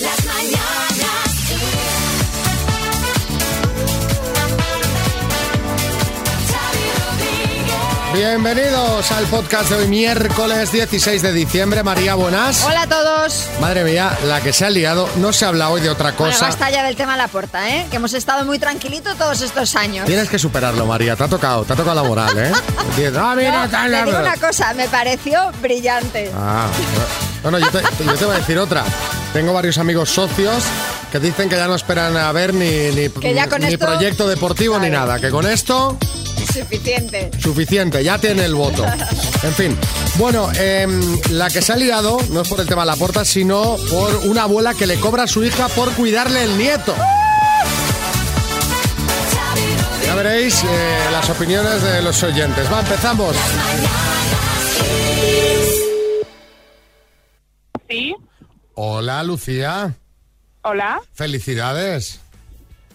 Las mañanas. Bienvenidos al podcast de hoy, miércoles 16 de diciembre. María, buenas. Hola a todos. Madre mía, la que se ha liado. No se habla hoy de otra Bueno, cosa. basta ya del tema La Porta, ¿eh? Que hemos estado muy tranquilitos todos estos años. Tienes que superarlo, María. Te ha tocado, te ha tocado la moral, ¿eh? Dices, ah, mira, No, te digo tal". una cosa, me pareció brillante. Ah, bueno, yo te, yo te voy a decir otra. Tengo varios amigos socios que dicen que ya no esperan a ver ni, ni, Que ya con ni esto- proyecto deportivo ni nada. Que con esto, Suficiente. suficiente, ya tiene el voto. En fin. Bueno, em, la que se ha liado no es por el tema de la porta, sino por una abuela que le cobra a su hija por cuidarle el nieto. Ya veréis eh, las opiniones de los oyentes. Va, empezamos. Sí, Hola, Lucía. hola, Felicidades.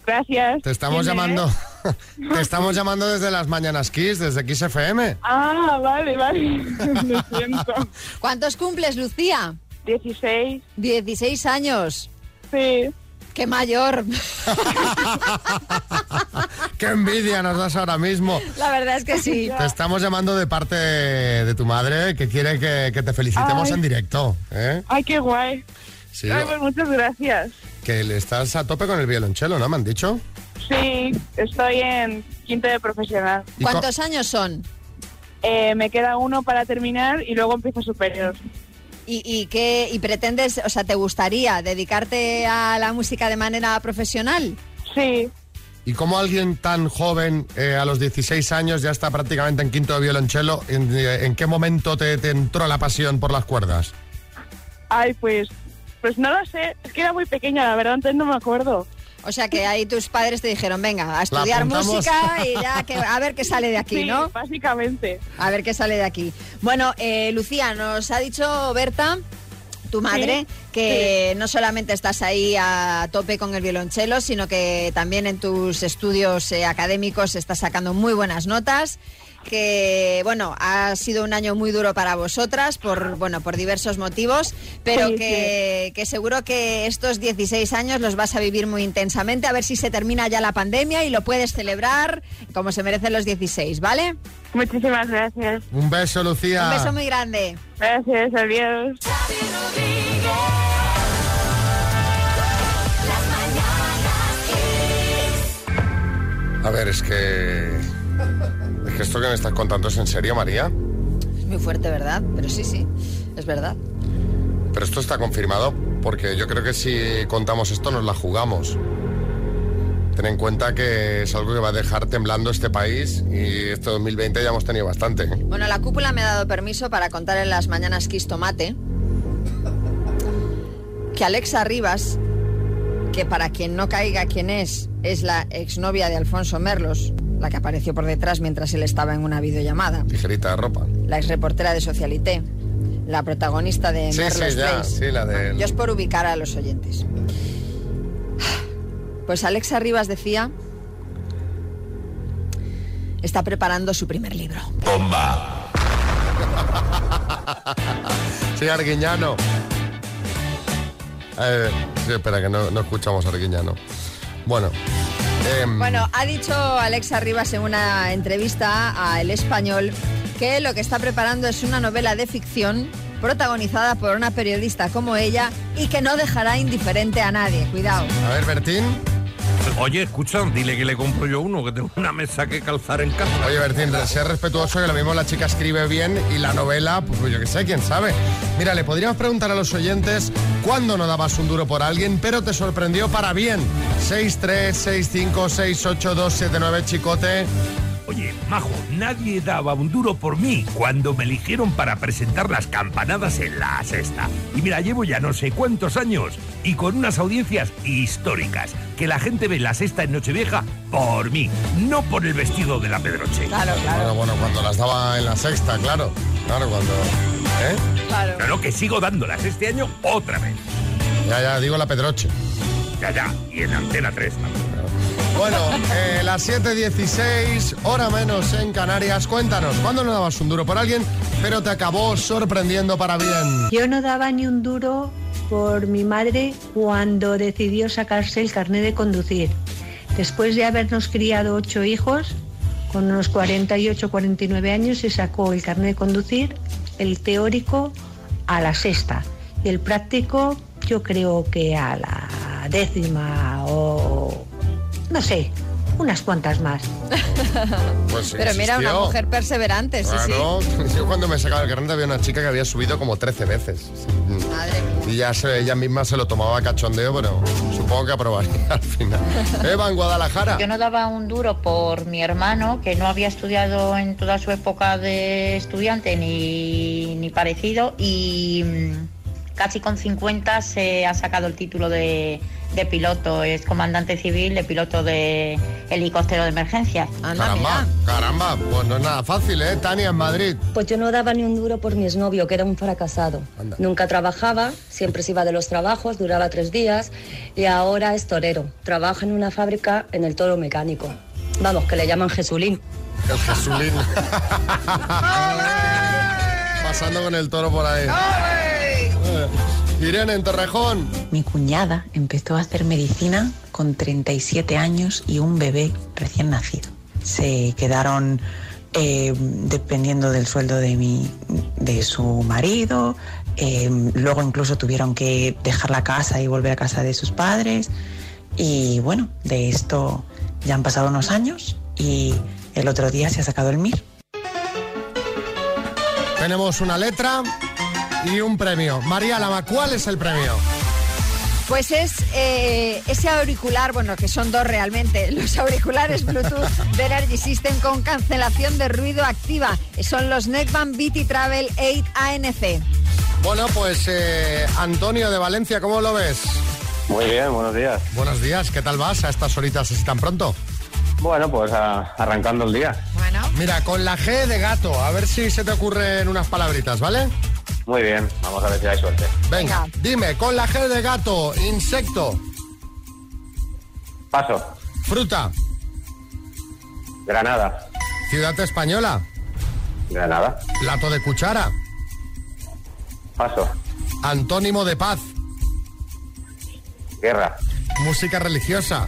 gracias. Te estamos ¿Quién llamando. Te estamos llamando desde las mañanas Kiss, desde Kiss FM. Ah, vale, vale. Lo siento. ¿Cuántos cumples, Lucía? 16, 16 años. sí. ¡Qué mayor! ¡Qué envidia nos das ahora mismo! La verdad es que sí. Te estamos llamando de parte de tu madre que quiere que, que te felicitemos Ay. en directo. ¿eh? Ay, qué guay. Sí, Ay, pues muchas gracias. que le estás a tope con el violonchelo, ¿no? Me han dicho. Sí, estoy en quinto de profesional. ¿Y co- ¿Cuántos años son? Eh, me queda uno para terminar y luego empiezo superior. ¿Y, y qué y pretendes, o sea, te gustaría dedicarte a la música de manera profesional? Sí, ¿Y cómo alguien tan joven, eh, a los 16 años, ya está prácticamente en quinto de violonchelo? ¿En, eh, en qué momento te, te entró la pasión por las cuerdas? ay, pues, pues no lo sé. Es que era muy pequeña, la verdad, entonces no me acuerdo. O sea, que ahí tus padres te dijeron, venga, a estudiar música y ya que, a ver qué sale de aquí, Sí, ¿no? básicamente. A ver qué sale de aquí. Bueno, eh, Lucía, nos ha dicho Berta, tu madre, que no solamente estás ahí a tope con el violonchelo, sino que también en tus estudios eh, académicos estás sacando muy buenas notas que bueno ha sido un año muy duro para vosotras por bueno por diversos motivos pero Sí, que, que seguro que estos 16 años los vas a vivir muy intensamente a ver si se termina ya la pandemia y lo puedes celebrar como se merecen los 16 ¿vale? Muchísimas gracias. Un beso, Lucía. Un beso muy grande. Gracias, adiós. A ver, es que... Que esto que me estás contando es en serio, María. Es muy fuerte, ¿verdad? Pero sí, sí, es verdad. Pero esto está confirmado porque yo creo que si contamos esto nos la jugamos. Ten en cuenta que es algo que va a dejar temblando este país y este 2020 ya hemos tenido bastante. ¿eh? Bueno, la cúpula me ha dado permiso para contar en las mañanas Kiss Tomate que Alexa Rivas, que para quien no caiga quién es, es la exnovia de Alfonso Merlos, la que apareció por detrás mientras él estaba en una videollamada, Ligerita de ropa. la exreportera de Socialité, la protagonista de Sí, Merlos sí, ya, sí, la del- Yo es por ubicar a los oyentes. Pues Alexa Rivas decía... Está preparando su primer libro. Sí, Arguiñano. Eh, sí, espera, que no, no escuchamos a Arguiñano. Bueno. Em, Bueno, ha dicho Alexa Rivas en una entrevista a El Español que lo que está preparando es una novela de ficción protagonizada por una periodista como ella y que no dejará indiferente a nadie. Cuidado. A ver, Bertín. Oye, escucha, dile que le compro yo uno, que tengo una mesa que calzar en casa. Oye, Bertín, sé respetuoso que lo mismo la chica escribe bien y la novela, pues yo qué sé, quién sabe. Mira, le podríamos preguntar a los oyentes cuándo no dabas un duro por alguien, pero te sorprendió para bien. 636568279, chicote. Oye, Majo, nadie daba un duro por mí cuando me eligieron para presentar las campanadas en la sexta. Y mira, llevo ya no sé cuántos años y con unas audiencias históricas. Que la gente ve la sexta en Nochevieja por mí, no por el vestido de la Pedroche. Claro, Bueno, bueno, cuando las daba en la sexta, claro. Claro, cuando... ¿Eh? claro. Claro que sigo dándolas este año otra vez. Ya, ya, digo la Pedroche. Ya, ya, y en Antena 3 también. Bueno, eh, las 7.16, hora menos en Canarias. Cuéntanos, ¿cuándo no dabas un duro por alguien, pero te acabó sorprendiendo para bien? Yo no daba ni un duro por mi madre cuando decidió sacarse el carnet de conducir. Después de habernos criado ocho hijos, con unos 48, 49 años, se sacó el carnet de conducir, el teórico a la sexta y el práctico yo creo que a la décima o no sé, unas cuantas más. Pues Pero mira, una mujer perseverante, sí, Claro, yo cuando me sacaba el carnet había una chica que había subido como 13 veces. Madre mía. Y ya se- ella misma se lo tomaba a cachondeo, pero supongo que aprobaría al final. Eva, en Guadalajara. Yo no daba un duro por mi hermano, que no había estudiado en toda su época de estudiante ni, ni parecido, y mm, casi con 50 se ha sacado el título de, de piloto, es comandante civil de piloto de helicóptero de emergencia. Anda, Caramba, mira. caramba, pues no es nada fácil, ¿eh? Tania, en Madrid. Pues yo no daba ni un duro por mi exnovio, que era un fracasado. Anda. Nunca trabajaba, siempre se iba de los trabajos, duraba tres días y ahora es torero. Trabaja en una fábrica en el toro mecánico. Vamos, que le llaman Jesulín. El Jesulín. Pasando con el toro por ahí. Eh, Irene, en Torrejón. Mi cuñada empezó a hacer medicina con 37 años y un bebé recién nacido. Se quedaron eh, dependiendo del sueldo de, mi, de su marido, eh, luego incluso tuvieron que dejar la casa y volver a casa de sus padres. Y bueno, de esto ya han pasado unos años y el otro día se ha sacado el MIR. Tenemos una letra y un premio. María Lama, ¿cuál es el premio? Pues es eh, ese auricular, bueno, que son dos realmente, los auriculares Bluetooth de Energy System con cancelación de ruido activa. Son los Neckband BT Travel 8 ANC. Bueno, pues eh, Antonio de Valencia, ¿cómo lo ves? Muy bien, buenos días. Buenos días, ¿qué tal vas a estas horitas así tan pronto? Bueno, pues a- arrancando el día. Bueno, Mira, con la G de gato, a ver si se te ocurren unas palabritas, ¿vale? Muy bien, vamos a ver si hay suerte. Venga, Venga. dime, con la G de gato, insecto, Paso. fruta, Granada. ciudad española, Granada. plato de cuchara, Paso. antónimo de paz, Guerra. música religiosa,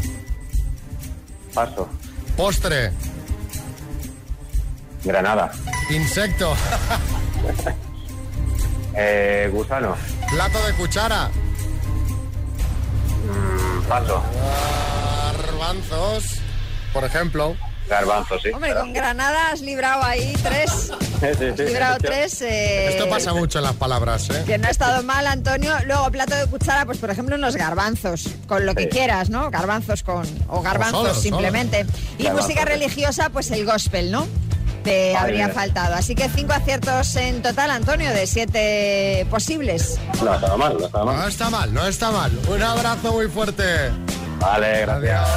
Paso. postre, Granada. insecto, Eh, gusano. plato de cuchara, Mm, Paso. garbanzos, por ejemplo. Garbanzo, sí. hombre, con Granada has librado ahí tres. Sí, sí, Has sí. librado tres. eh, Esto pasa mucho en las palabras, ¿eh? Que no ha estado mal, Antonio. Luego, plato de cuchara, pues por ejemplo, unos garbanzos, con lo que quieras, ¿no? Garbanzos con. O garbanzos simplemente. Y Garbanzos, música religiosa, pues el gospel, ¿no? Te habría bien. faltado. Así que cinco aciertos en total, Antonio, de siete posibles. No estaba mal, no estaba No mal. está mal, no está mal. Un abrazo muy fuerte. Vale, gracias.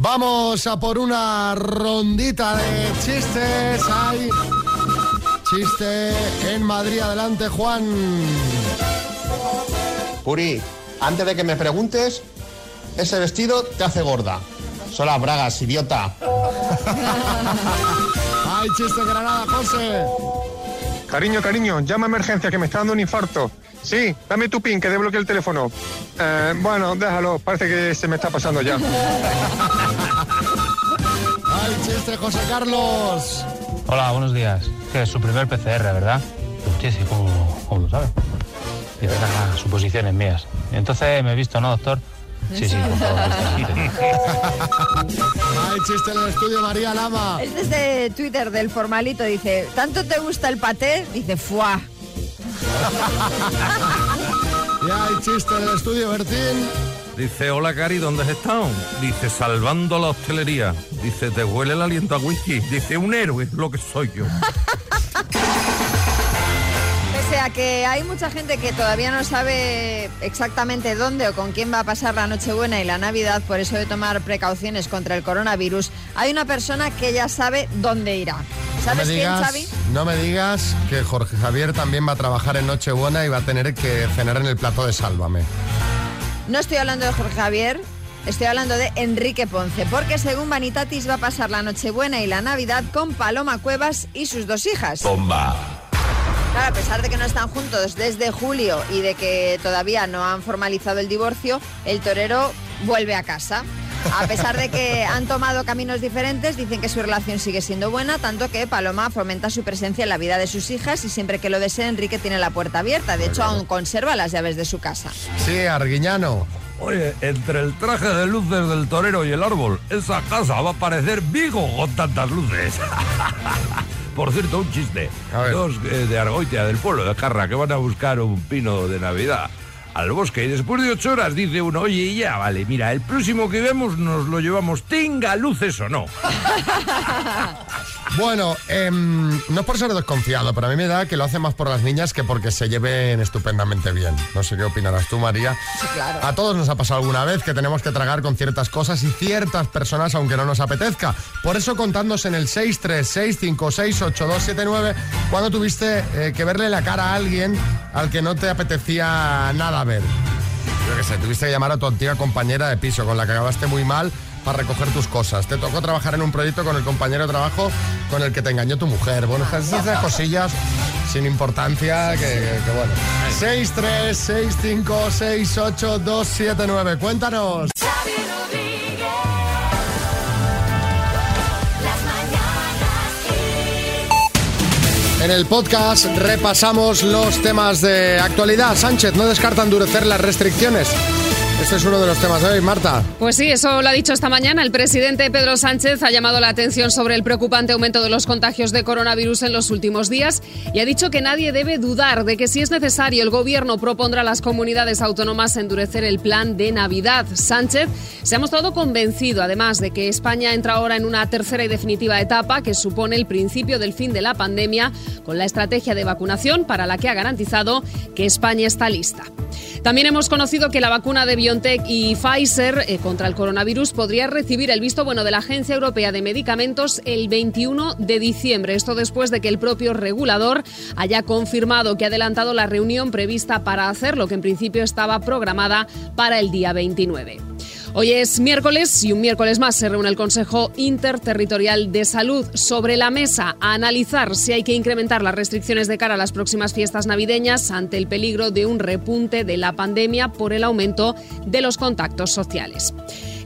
Vamos a por una rondita de chistes. Hay chiste en Madrid. Adelante, Juan. Puri, antes de que me preguntes, ese vestido te hace gorda. Son las bragas, idiota. Hay chiste Granada, José. Cariño, cariño, llama a emergencia que me está dando un infarto. Sí, dame tu pin que desbloquee el teléfono. Eh, bueno, déjalo, parece que se me está pasando ya. Hay chiste, José Carlos. Hola, buenos días. Que es su primer PCR, ¿verdad? Sí, sí, ¿cómo, cómo lo sabe? Y suposiciones mías. Entonces me he visto, ¿no, doctor? Sí, sí, por favor. Hay chiste en el estudio, María Lama. Es desde Twitter del formalito, dice, ¿tanto te gusta el paté? Dice, fuá. Y hay chiste en el estudio, Bertín. Dice, hola Cari, ¿dónde has estado? Dice, salvando la hostelería. Dice, ¿te huele el aliento a whisky? Dice, un héroe, lo que soy yo. Pese a que hay mucha gente que todavía no sabe exactamente dónde o con quién va a pasar la Nochebuena y la Navidad, por eso de tomar precauciones contra el coronavirus, hay una persona que ya sabe dónde irá. No me, ¿Sabes quién, digas, Xavi? no me digas que Jorge Javier también va a trabajar en Nochebuena y va a tener que cenar en el plato de Sálvame. No estoy hablando de Jorge Javier, estoy hablando de Enrique Ponce, porque según Vanitatis va a pasar la Nochebuena y la Navidad con Paloma Cuevas y sus dos hijas. Bomba. Claro, a pesar de que no están juntos desde julio y de que todavía no han formalizado el divorcio, el torero vuelve a casa. A pesar de que han tomado caminos diferentes, dicen que su relación sigue siendo buena, tanto que Paloma fomenta su presencia en la vida de sus hijas y siempre que lo desee, Enrique tiene la puerta abierta. De hecho, aún conserva las llaves de su casa. Sí, Arguiñano. Oye, entre el traje de luces del torero y el árbol, esa casa va a parecer Vigo con tantas luces. Por cierto, un chiste. Dos eh, de Argoitia, del pueblo de Carra, que van a buscar un pino de Navidad al bosque. Y después de ocho horas dice uno, oye, ya vale, mira, el próximo que vemos nos lo llevamos, tenga luces o no. Bueno, em, no es por ser desconfiado, pero a mí me da que lo hace más por las niñas que porque se lleven estupendamente bien. No sé qué opinarás tú, María. claro. A todos nos ha pasado alguna vez que tenemos que tragar con ciertas cosas y ciertas personas aunque no nos apetezca. Por eso contadnos en el 636568279 cuando tuviste eh, que verle la cara a alguien al que no te apetecía nada ver. Yo qué sé, tuviste que llamar a tu antigua compañera de piso con la que acabaste muy mal para recoger tus cosas. Te tocó trabajar en un proyecto con el compañero de trabajo con el que te engañó tu mujer. Bueno, esas cosillas sin importancia que, que- que bueno. 636568279. Cuéntanos. Xavi Rodríguez. Las En el podcast repasamos los temas de actualidad. Sánchez no descarta endurecer las restricciones. Este es uno de los temas de hoy, Marta. Pues sí, eso lo ha dicho esta mañana. El presidente Pedro Sánchez ha llamado la atención sobre el preocupante aumento de los contagios de coronavirus en los últimos días y ha dicho que nadie debe dudar de que si es necesario el gobierno propondrá a las comunidades autónomas endurecer el plan de Navidad. Sánchez se ha mostrado convencido además de que España entra ahora en una tercera y definitiva etapa que supone el principio del fin de la pandemia con la estrategia de vacunación para la que ha garantizado que España está lista. También hemos conocido que la vacuna de BioNTech y Pfizer eh, contra el coronavirus podría recibir el visto bueno de la Agencia Europea de Medicamentos el 21 de diciembre. Esto después de que el propio regulador haya confirmado que ha adelantado la reunión prevista para hacerlo, que en principio estaba programada para el día 29. Hoy es miércoles y un miércoles más se reúne el Consejo Interterritorial de Salud sobre la mesa a analizar si hay que incrementar las restricciones de cara a las próximas fiestas navideñas ante el peligro de un repunte de la pandemia por el aumento de los contactos sociales.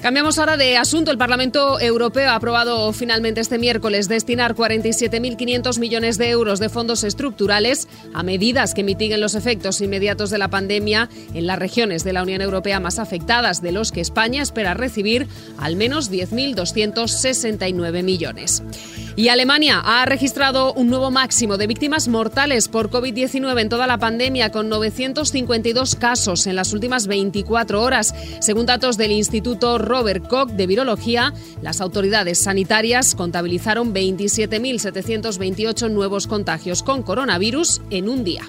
Cambiamos ahora de asunto. El Parlamento Europeo ha aprobado finalmente este miércoles destinar 47.500 millones de euros de fondos estructurales a medidas que mitiguen los efectos inmediatos de la pandemia en las regiones de la Unión Europea más afectadas, de los que España espera recibir al menos 10.269 millones. Y Alemania ha registrado un nuevo máximo de víctimas mortales por COVID-19 en toda la pandemia, con 952 casos en las últimas 24 horas. Según datos del Instituto Robert Koch de Virología, las autoridades sanitarias contabilizaron 27.728 nuevos contagios con coronavirus en un día.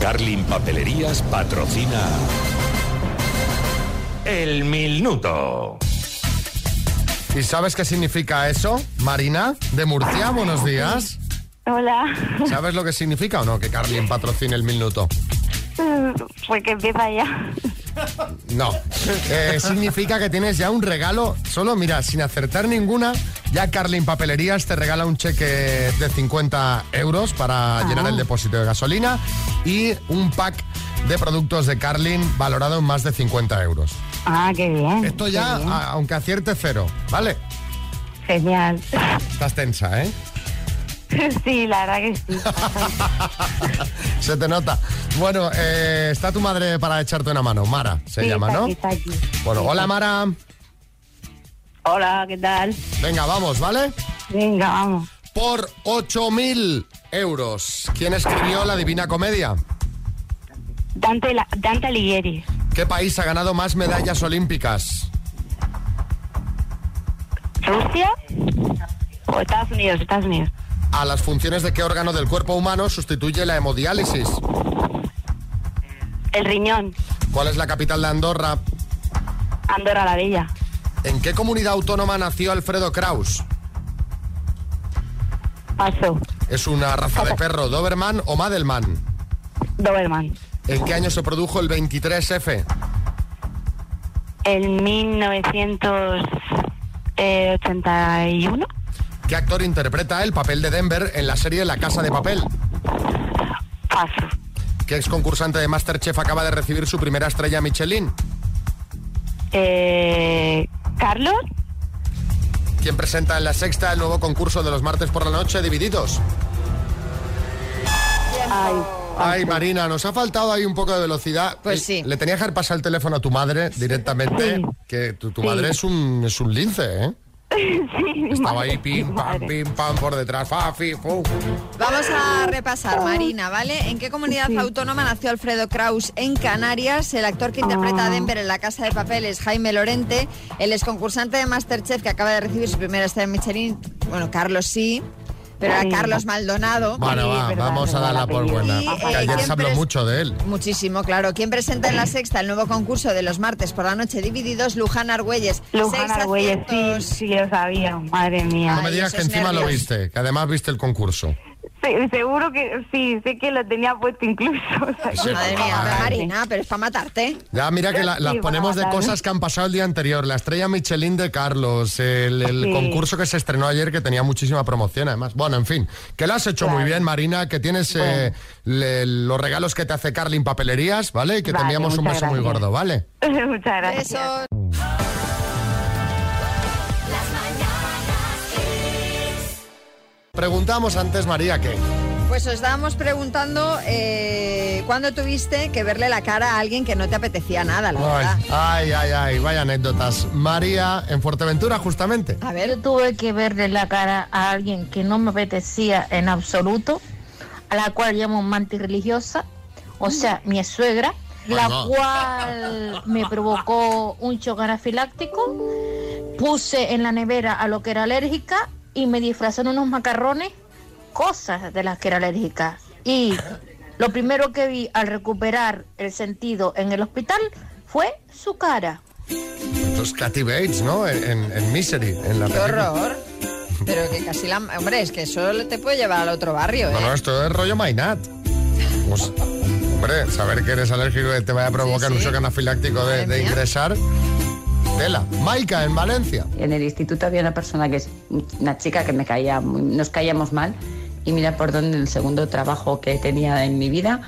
Carlin Papelerías patrocina El Minuto. ¿Y sabes qué significa eso? Marina, de Murcia, buenos días. Hola. ¿Sabes lo que significa o no que Carlin patrocine el minuto? Pues que empieza ya. No. Eh, significa que tienes ya un regalo. Solo, mira, sin acertar ninguna, ya Carlin Papelerías te regala un cheque de 50 euros para llenar el depósito de gasolina y un pack de productos de Carlin valorado en más de 50 euros. Ah, qué bien. Esto ya, bien. a- aunque acierte cero, ¿vale? Genial. Estás tensa, ¿eh? Sí, la verdad que sí. Se te nota. Bueno, eh, está tu madre para echarte una mano. Mara se Sí, llama, está ¿no? aquí, está aquí. Bueno, hola Mara. Hola, ¿qué tal? Venga, vamos, ¿vale? Venga, vamos. Por 8.000 euros. ¿Quién escribió La Divina Comedia? Dante, la- Dante Alighieri. ¿Qué país ha ganado más medallas olímpicas? ¿Rusia? O Estados Unidos, Estados Unidos. ¿A las funciones de qué órgano del cuerpo humano sustituye la hemodiálisis? El riñón. ¿Cuál es la capital de Andorra? Andorra la Bella. ¿En qué comunidad autónoma nació Alfredo Kraus? Paso. ¿Es una raza de perro Doberman o Madelman? Doberman. ¿En qué año se produjo el 23F? En 1900... Eh, 81. ¿Qué actor interpreta el papel de Denver en la serie La Casa de Papel? Paso. ¿Qué ex concursante de Masterchef acaba de recibir su primera estrella Michelin? Eh, Carlos. ¿Quién presenta en la sexta el nuevo concurso de los martes por la noche divididos? Ay, Ay, Marina, nos ha faltado ahí un poco de velocidad. Pues Eh, sí. Le tenía que haber pasado el teléfono a tu madre directamente, Sí. que tu, tu Sí. madre es un, es un lince, ¿eh? sí, Estaba madre, ahí pim, pam, pim, pam, por detrás, fa, fi, fu. Vamos a repasar, Marina, ¿vale? ¿En qué comunidad autónoma nació Alfredo Kraus en Canarias? El actor que interpreta a Denver en La Casa de Papel es Jaime Lorente. El exconcursante de Masterchef que acaba de recibir su primera estrella en Michelin, bueno, Carlos sí, pero era Sí. Carlos Maldonado. Bueno, va, verdad, vamos a darla por buena. Y, que ayer ¿quién se habló mucho de él. Muchísimo, claro. ¿Quién presenta en la sexta el nuevo concurso de los martes por la noche divididos? Luján Argüelles. Luján Argüelles, sí, sí, lo sabía. Madre mía. No me Ay, digas que encima lo nervios. viste, que además viste el concurso. Sí, seguro que sí, sé que lo tenía puesto incluso. o sea, Sí, Madre mía, pero Marina, pero es para matarte. Ya, mira que la- las Sí, ponemos de cosas que han pasado el día anterior. La estrella Michelin de Carlos, el, el Sí. concurso que se estrenó ayer que tenía muchísima promoción además. Bueno, en fin, que lo has hecho muy bien, Marina, que tienes eh, le- los regalos que te hace Carlin Papelerías, ¿vale? Y que te Vale, enviamos un beso muy gordo, ¿vale? Muchas gracias. Besos. Preguntamos antes, María, ¿qué? Pues os estábamos preguntando eh, cuándo tuviste que verle la cara a alguien que no te apetecía nada, la verdad. Ay, ay, ay, ay, vaya anécdotas. María, en Fuerteventura, justamente. A Yo ver, tuve que verle la cara a alguien que no me apetecía en absoluto, a la cual llamo mantis religiosa, o sea, mi suegra, la Bueno. cual me provocó un shock anafiláctico. Puse en la nevera a lo que era alérgica y me disfrazaron unos macarrones, cosas de las que era alérgica. Y lo primero que vi al recuperar el sentido en el hospital fue su cara. Los Kathy Bates, ¿no? En, en- en Misery, en la qué película. horror. Pero que casi la... Hombre, es que eso te puede llevar al otro barrio, ¿eh? No, no, esto es rollo Mainat. Pues, hombre, saber que eres alérgico y te vaya a provocar Sí, un sí. shock anafiláctico de, de mía. ingresar. Tela. Maika, en Valencia. En el instituto había una persona que es una chica que me caía, nos caíamos mal y mira por dónde el segundo trabajo que tenía en mi vida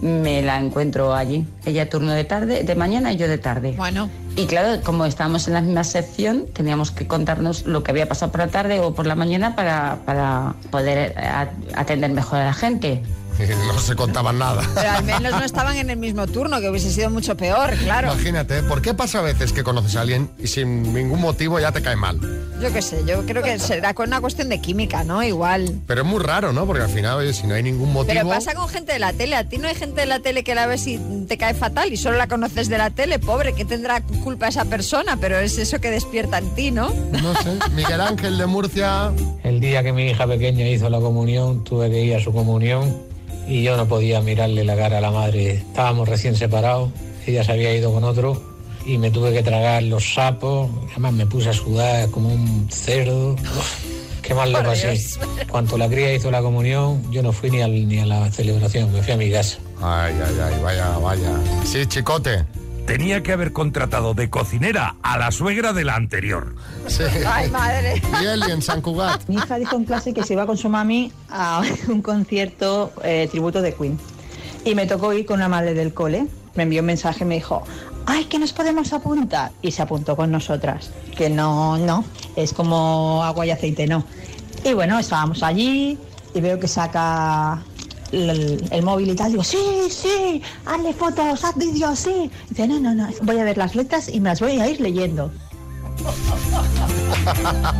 me la encuentro allí. Ella turno de tarde, de mañana y yo de tarde. Bueno, Y claro, como estábamos en la misma sección, teníamos que contarnos lo que había pasado por la tarde o por la mañana para, para poder eh, atender mejor a la gente. No se contaban nada. pero al menos no estaban en el mismo turno, que hubiese sido mucho peor, claro. Imagínate, ¿por qué pasa a veces que conoces a alguien y sin ningún motivo ya te cae mal? Yo qué sé, yo creo que será con una cuestión de química, ¿no? Igual. Pero es muy raro, ¿no? Porque al final, oye, si no hay ningún motivo... Pero pasa con gente de la tele. A ti no hay gente de la tele que la ves y te cae fatal y solo la conoces de la tele. Pobre, que tendrá culpa esa persona? Pero es eso que despierta en ti, ¿no? No sé. Miguel Ángel de Murcia... El día que mi hija pequeña hizo la comunión, tuve que ir a su comunión y yo no podía mirarle la cara a la madre. Estábamos recién separados, ella se había ido con otro y me tuve que tragar los sapos. Además me puse a sudar como un cerdo. Qué mal lo pasé. Cuando la cría hizo la comunión, yo no fui ni, al- ni a la celebración, me fui a mi casa. Ay, ay, ay, vaya, vaya. Sí, chicote. Tenía que haber contratado de cocinera a la suegra de la anterior. Sí. Ay, madre. Y Eli en San Cugat. Mi hija dijo en clase que se iba con su mami a un concierto eh, tributo de Queen. Y me tocó ir con una madre del cole. Me envió un mensaje y me dijo, ay, que nos podemos apuntar. Y se apuntó con nosotras. Que no, no, es como agua y aceite, no. Y bueno, estábamos allí y veo que saca el, el móvil y tal. Digo, sí, sí, hazle fotos, haz vídeos, sí. Dice, no, no, no, voy a ver las letras y me las voy a ir leyendo.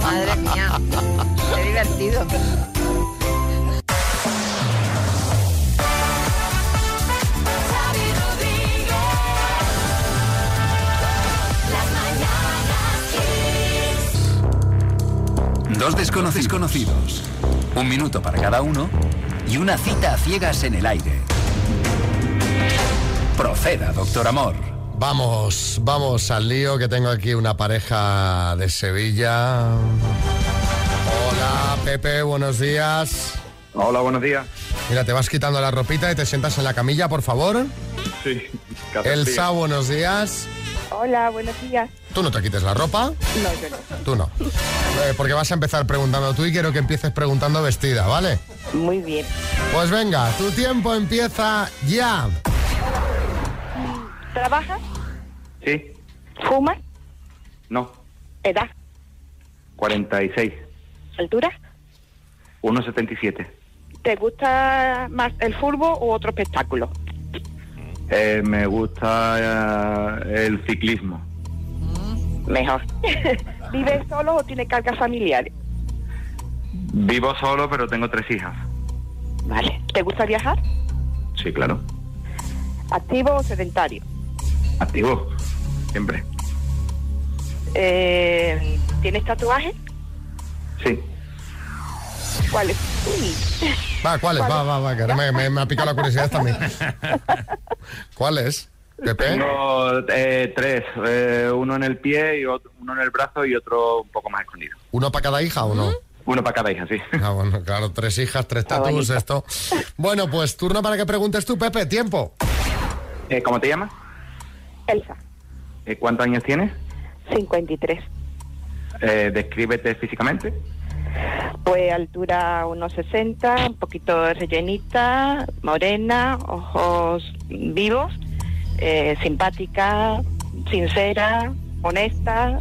Madre mía. Qué divertido. Dos desconocidos conocidos. Un minuto para cada uno y una cita a ciegas en el aire. Proceda, doctor Amor. Vamos, vamos al lío que tengo aquí una pareja de Sevilla. Hola, Pepe, buenos días. Hola, buenos días. Mira, te vas quitando la ropita y te sientas en la camilla, por favor. Sí, Elsa, buenos días. Hola, buenos días. Tú no te quites la ropa, No, yo no. tú no. Eh, porque vas a empezar preguntando tú y quiero que empieces preguntando vestida, ¿vale? Muy bien. Pues venga, tu tiempo empieza ya. ¿Trabajas? Sí, ¿Fumas? no. ¿Edad? 46, ¿Altura? 1,77. ¿Te gusta más el fútbol u otro espectáculo? Eh, me gusta eh, el ciclismo. Mejor. ¿Vives solo o tienes cargas familiares? Vivo solo, pero tengo tres hijas. Vale. ¿Te gusta viajar? Sí, claro. ¿Activo o sedentario? Activo, siempre. Eh, ¿Tienes tatuajes? Sí. ¿Cuáles? Uy. Va, ¿cuáles? Va, va, va, que ahora me, me- me ha picado la curiosidad también. ¿Cuáles? Pepe. Tengo eh, tres, eh, uno en el pie y otro, uno en el brazo y otro un poco más escondido. ¿Uno para cada hija o no? Uno para cada hija, sí. Ah, bueno, claro, tres hijas, tres bonito. esto. Bueno, pues turno para que preguntes tú, Pepe, tiempo. Eh, ¿Cómo te llamas? Elsa, Eh, ¿Cuántos años tienes? 53. Eh, descríbete físicamente. Pues altura 1,60, un poquito rellenita, morena, ojos vivos, eh, simpática, sincera, honesta,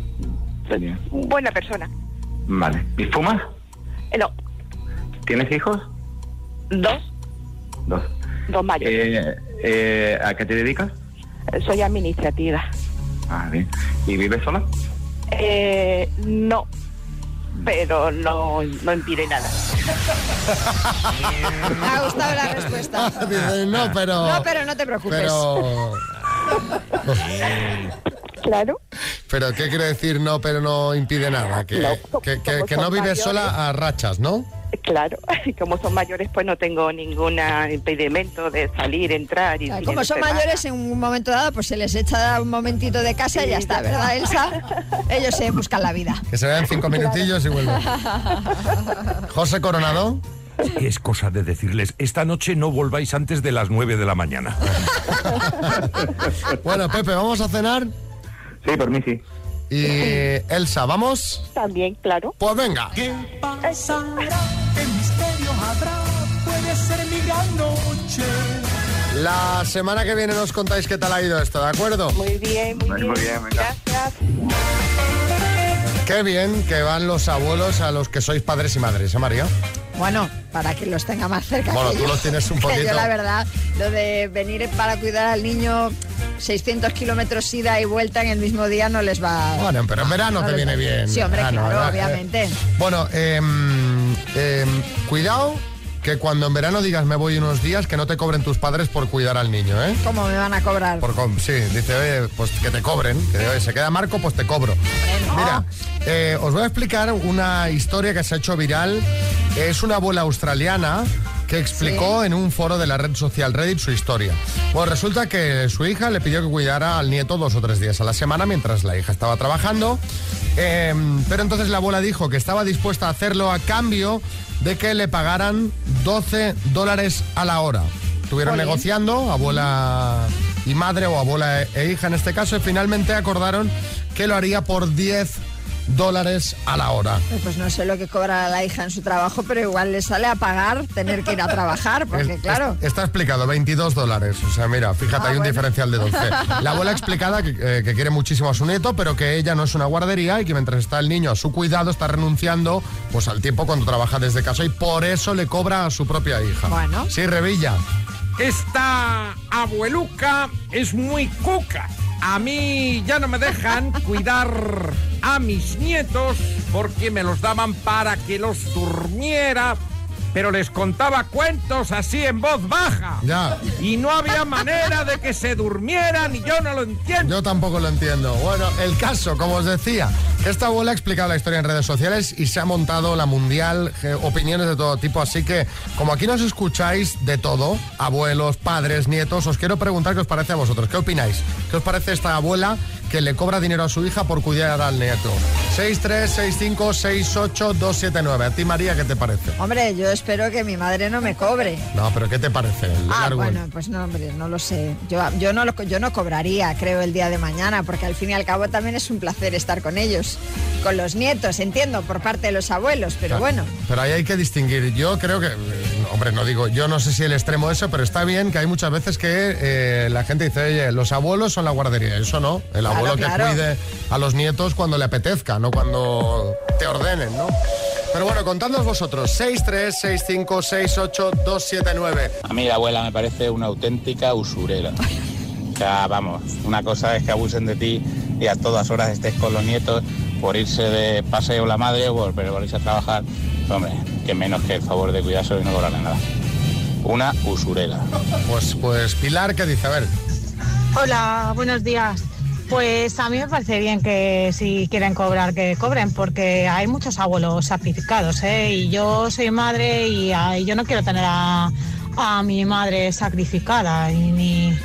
buena persona. Vale. ¿Y fumas? Eh, no, ¿Tienes hijos? dos, Dos. dos mayores. Eh, eh, ¿A qué te dedicas? Soy administrativa. Ah, bien. ¿Y vives sola? Eh, no, pero no, no impide nada. Me ha gustado la respuesta. Dice, no, pero... No, pero no te preocupes. Pero... Claro. Pero, ¿qué quiere decir no, pero no impide nada? Que No, que, que- como que no vives mayores. sola a rachas, ¿no? Claro, como son mayores, pues no tengo ningún impedimento de salir, entrar y Claro, Como son semana. mayores, en un momento dado, pues se les echa un momentito de casa y ya está, ¿verdad, Elsa? Ellos se buscan la vida. Que se vean cinco minutillos y vuelven. José Coronado. Es cosa de decirles, esta noche no volváis antes de las 9 de la mañana. Bueno, Pepe, ¿vamos a cenar? Sí, por mí sí. Y Elsa, ¿vamos? También, claro. Pues venga. ¿Qué pasará? ¿Qué misterio habrá? Puede ser mi gran noche. La semana que viene nos contáis qué tal ha ido esto, ¿de acuerdo? Muy bien, muy Muy bien. bien, venga. Gracias. Qué bien que van los abuelos a los que sois padres y madres, ¿eh, María? Bueno, para que los tenga más cerca. Bueno, que tú yo. los tienes un poquito. yo, la verdad, lo de venir para cuidar al niño 600 kilómetros ida y vuelta en el mismo día no les va... Bueno, pero en verano no te viene bien. Sí, hombre, verano, claro, obviamente. Bueno, em, em, cuidado que cuando en verano digas me voy unos días, que no te cobren tus padres por cuidar al niño, ¿eh? ¿Cómo me van a cobrar? Por sí, dice, oye, pues que te cobren, que oye, se queda Marco, pues te cobro. Mira, eh, os voy a explicar una historia que se ha hecho viral. Es una abuela australiana que explicó en un foro de la red social Reddit su historia. Pues resulta que su hija le pidió que cuidara al nieto dos o tres días a la semana mientras la hija estaba trabajando. Eh, pero entonces la abuela dijo que estaba dispuesta a hacerlo a cambio de que le pagaran 12 dólares a la hora. Estuvieron negociando, abuela y madre, o abuela e- e hija en este caso, y finalmente acordaron que lo haría por 10 dólares a la hora. Pues no sé lo que cobra la hija en su trabajo, pero igual le sale a pagar tener que ir a trabajar, porque Es- claro... es- está explicado, 22 dólares. O sea, mira, fíjate, Ah, hay un bueno. diferencial de 12. La abuela explicada que, eh, que quiere muchísimo a su nieto, pero que ella no es una guardería y que mientras está el niño a su cuidado está renunciando pues al tiempo cuando trabaja desde casa y por eso le cobra a su propia hija. Bueno. Sí, Revilla. Esta abueluca es muy cuca. A mí ya no me dejan cuidar a mis nietos porque me los daban para que los durmiera, pero les contaba cuentos así en voz baja. Ya. Y no había manera de que se durmieran y yo no lo entiendo. Yo tampoco lo entiendo. Bueno, el caso, como os decía, esta abuela ha explicado la historia en redes sociales y se ha montado la mundial, eh, opiniones de todo tipo. Así que, como aquí nos escucháis de todo, abuelos, padres, nietos, os quiero preguntar qué os parece a vosotros. ¿Qué opináis? ¿Qué os parece esta abuela que le cobra dinero a su hija por cuidar al nieto. 636568279. A ti, María, ¿qué te parece? Hombre, yo espero que mi madre no me cobre. No, pero ¿qué te parece? El Ah, bueno, pues no, hombre, no lo sé. Yo, yo, no, lo- yo no cobraría, creo, el día de mañana, porque al fin y al cabo también es un placer estar con ellos, con los nietos, entiendo, por parte de los abuelos, pero bueno. Pero ahí hay que distinguir. Yo creo que, hombre, no digo, yo no sé si el extremo eso, pero está bien que hay muchas veces que eh, la gente dice, oye, los abuelos son la guardería. Eso no. El Claro, abuelo que claro. cuide a los nietos cuando le apetezca, no cuando te ordenen, ¿no? Pero bueno, contadnos vosotros, 636568279. A mí la abuela me parece una auténtica usurera. O sea, vamos, una cosa es que abusen de ti y a todas horas estés con los nietos por irse de paseo la madre o por, pero por irse a trabajar. Hombre, que menos que el favor de cuidarse y no cobrarle nada. Una usurera. Pues, pues Pilar, ¿qué dice? A ver. Hola, buenos días. Pues a mí me parece bien que si quieren cobrar, que cobren, porque hay muchos abuelos sacrificados, ¿eh? Y yo soy madre y, ah, y yo no quiero tener a, a mi madre sacrificada, y ni,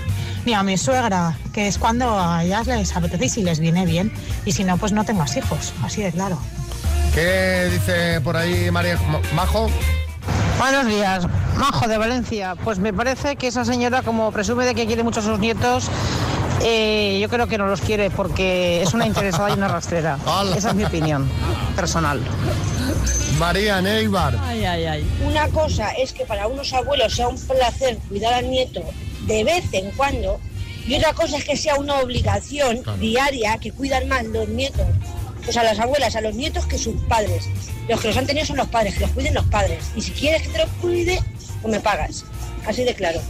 ni a mi suegra, que es cuando a ellas les apetece y si les viene bien. Y si no, pues no tengas hijos, así de claro. ¿Qué dice por ahí María Ma- Majo? Buenos días, Majo de Valencia. Pues me parece que esa señora, como presume de que quiere mucho a sus nietos, eh, yo creo que no los quiere porque es una interesada y una rastrera. Esa es mi opinión personal. María Neibar. Ay, ay, ay. Una cosa es que para unos abuelos sea un placer cuidar al nieto de vez en cuando y otra cosa es que sea una obligación diaria que cuidan más los nietos, pues a las abuelas, a los nietos que sus padres. Los que los han tenido son los padres, que los cuiden los padres. Y si quieres que te los cuide, pues me pagas. Así de claro.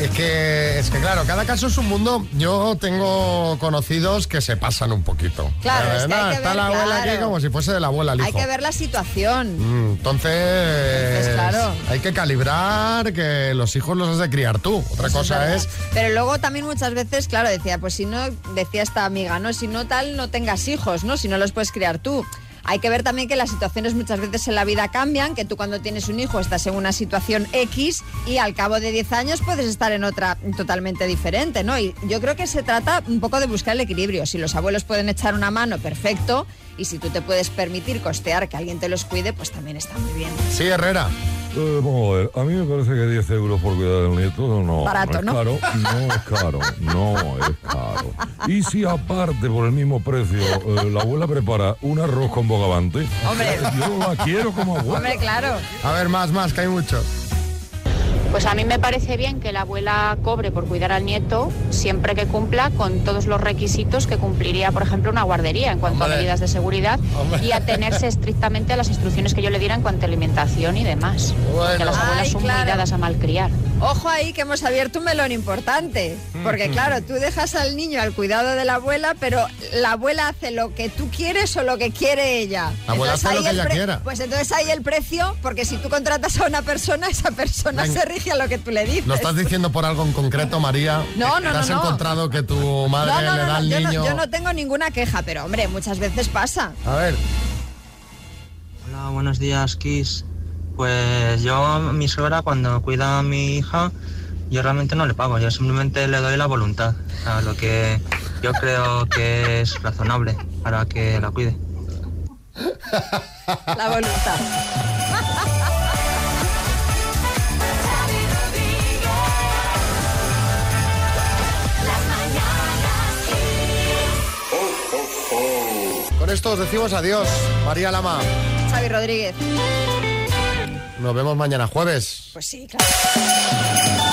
Es que, es que claro, cada caso es un mundo. Yo tengo conocidos que se pasan un poquito. Claro, Eh, es que hay que está ver, la abuela aquí como si fuese de la abuela el Hay que ver la situación. Mm, Entonces, Pues claro. hay que calibrar que los hijos los has de criar tú. Otra Eso cosa verdad. es, Pero luego también muchas veces, claro, decía, pues si no, decía esta amiga, ¿no? Si no tal, no tengas hijos, ¿no? Si no los puedes criar tú. Hay que ver también que las situaciones muchas veces en la vida cambian, que tú cuando tienes un hijo estás en una situación X y al cabo de 10 años puedes estar en otra totalmente diferente, ¿no? Y yo creo que se trata un poco de buscar el equilibrio. Si los abuelos pueden echar una mano, perfecto. Y si tú te puedes permitir costear que alguien te los cuide, pues también está muy bien. sí, Herrera. Eh, vamos a ver, a mí me parece que 10 euros por cuidar del nieto no, Barato, no ¿no? es caro, no es caro, no es caro. Y si aparte por el mismo precio eh, la abuela prepara un arroz con bogavante, Hombre. yo la quiero como abuela. Hombre, claro. A ver, más, más, que hay mucho. Pues a mí me parece bien que la abuela cobre por cuidar al nieto siempre que cumpla con todos los requisitos que cumpliría, por ejemplo, una guardería en cuanto Hombre. a medidas de seguridad Hombre. y atenerse estrictamente a las instrucciones que yo le diera en cuanto a alimentación y demás. Porque las abuelas Ay, son claro. muy dadas a malcriar. Ojo ahí que hemos abierto un melón importante. Porque claro, tú dejas al niño al cuidado de la abuela, pero la abuela hace lo que tú quieres o lo que quiere ella. La abuela hace lo que el ella quiera. Pues entonces ahí el precio, porque si tú contratas a una persona, esa persona Venga. se rige a lo que tú le dices. ¿Lo estás diciendo por algo en concreto, María? No, no, ¿Te has no, no. encontrado que tu madre no, no, le no, da no, al yo, niño? no, yo no tengo ninguna queja, pero hombre, muchas veces pasa. A ver. Hola, buenos días, Kiss. Pues yo, a mi suegra, cuando cuida a mi hija, yo realmente no le pago, yo simplemente le doy la voluntad, a lo que yo creo que es razonable para que la cuide. La voluntad. Con esto os decimos adiós. María Lama. Xavi Rodríguez. Nos vemos mañana jueves. Pues sí, claro.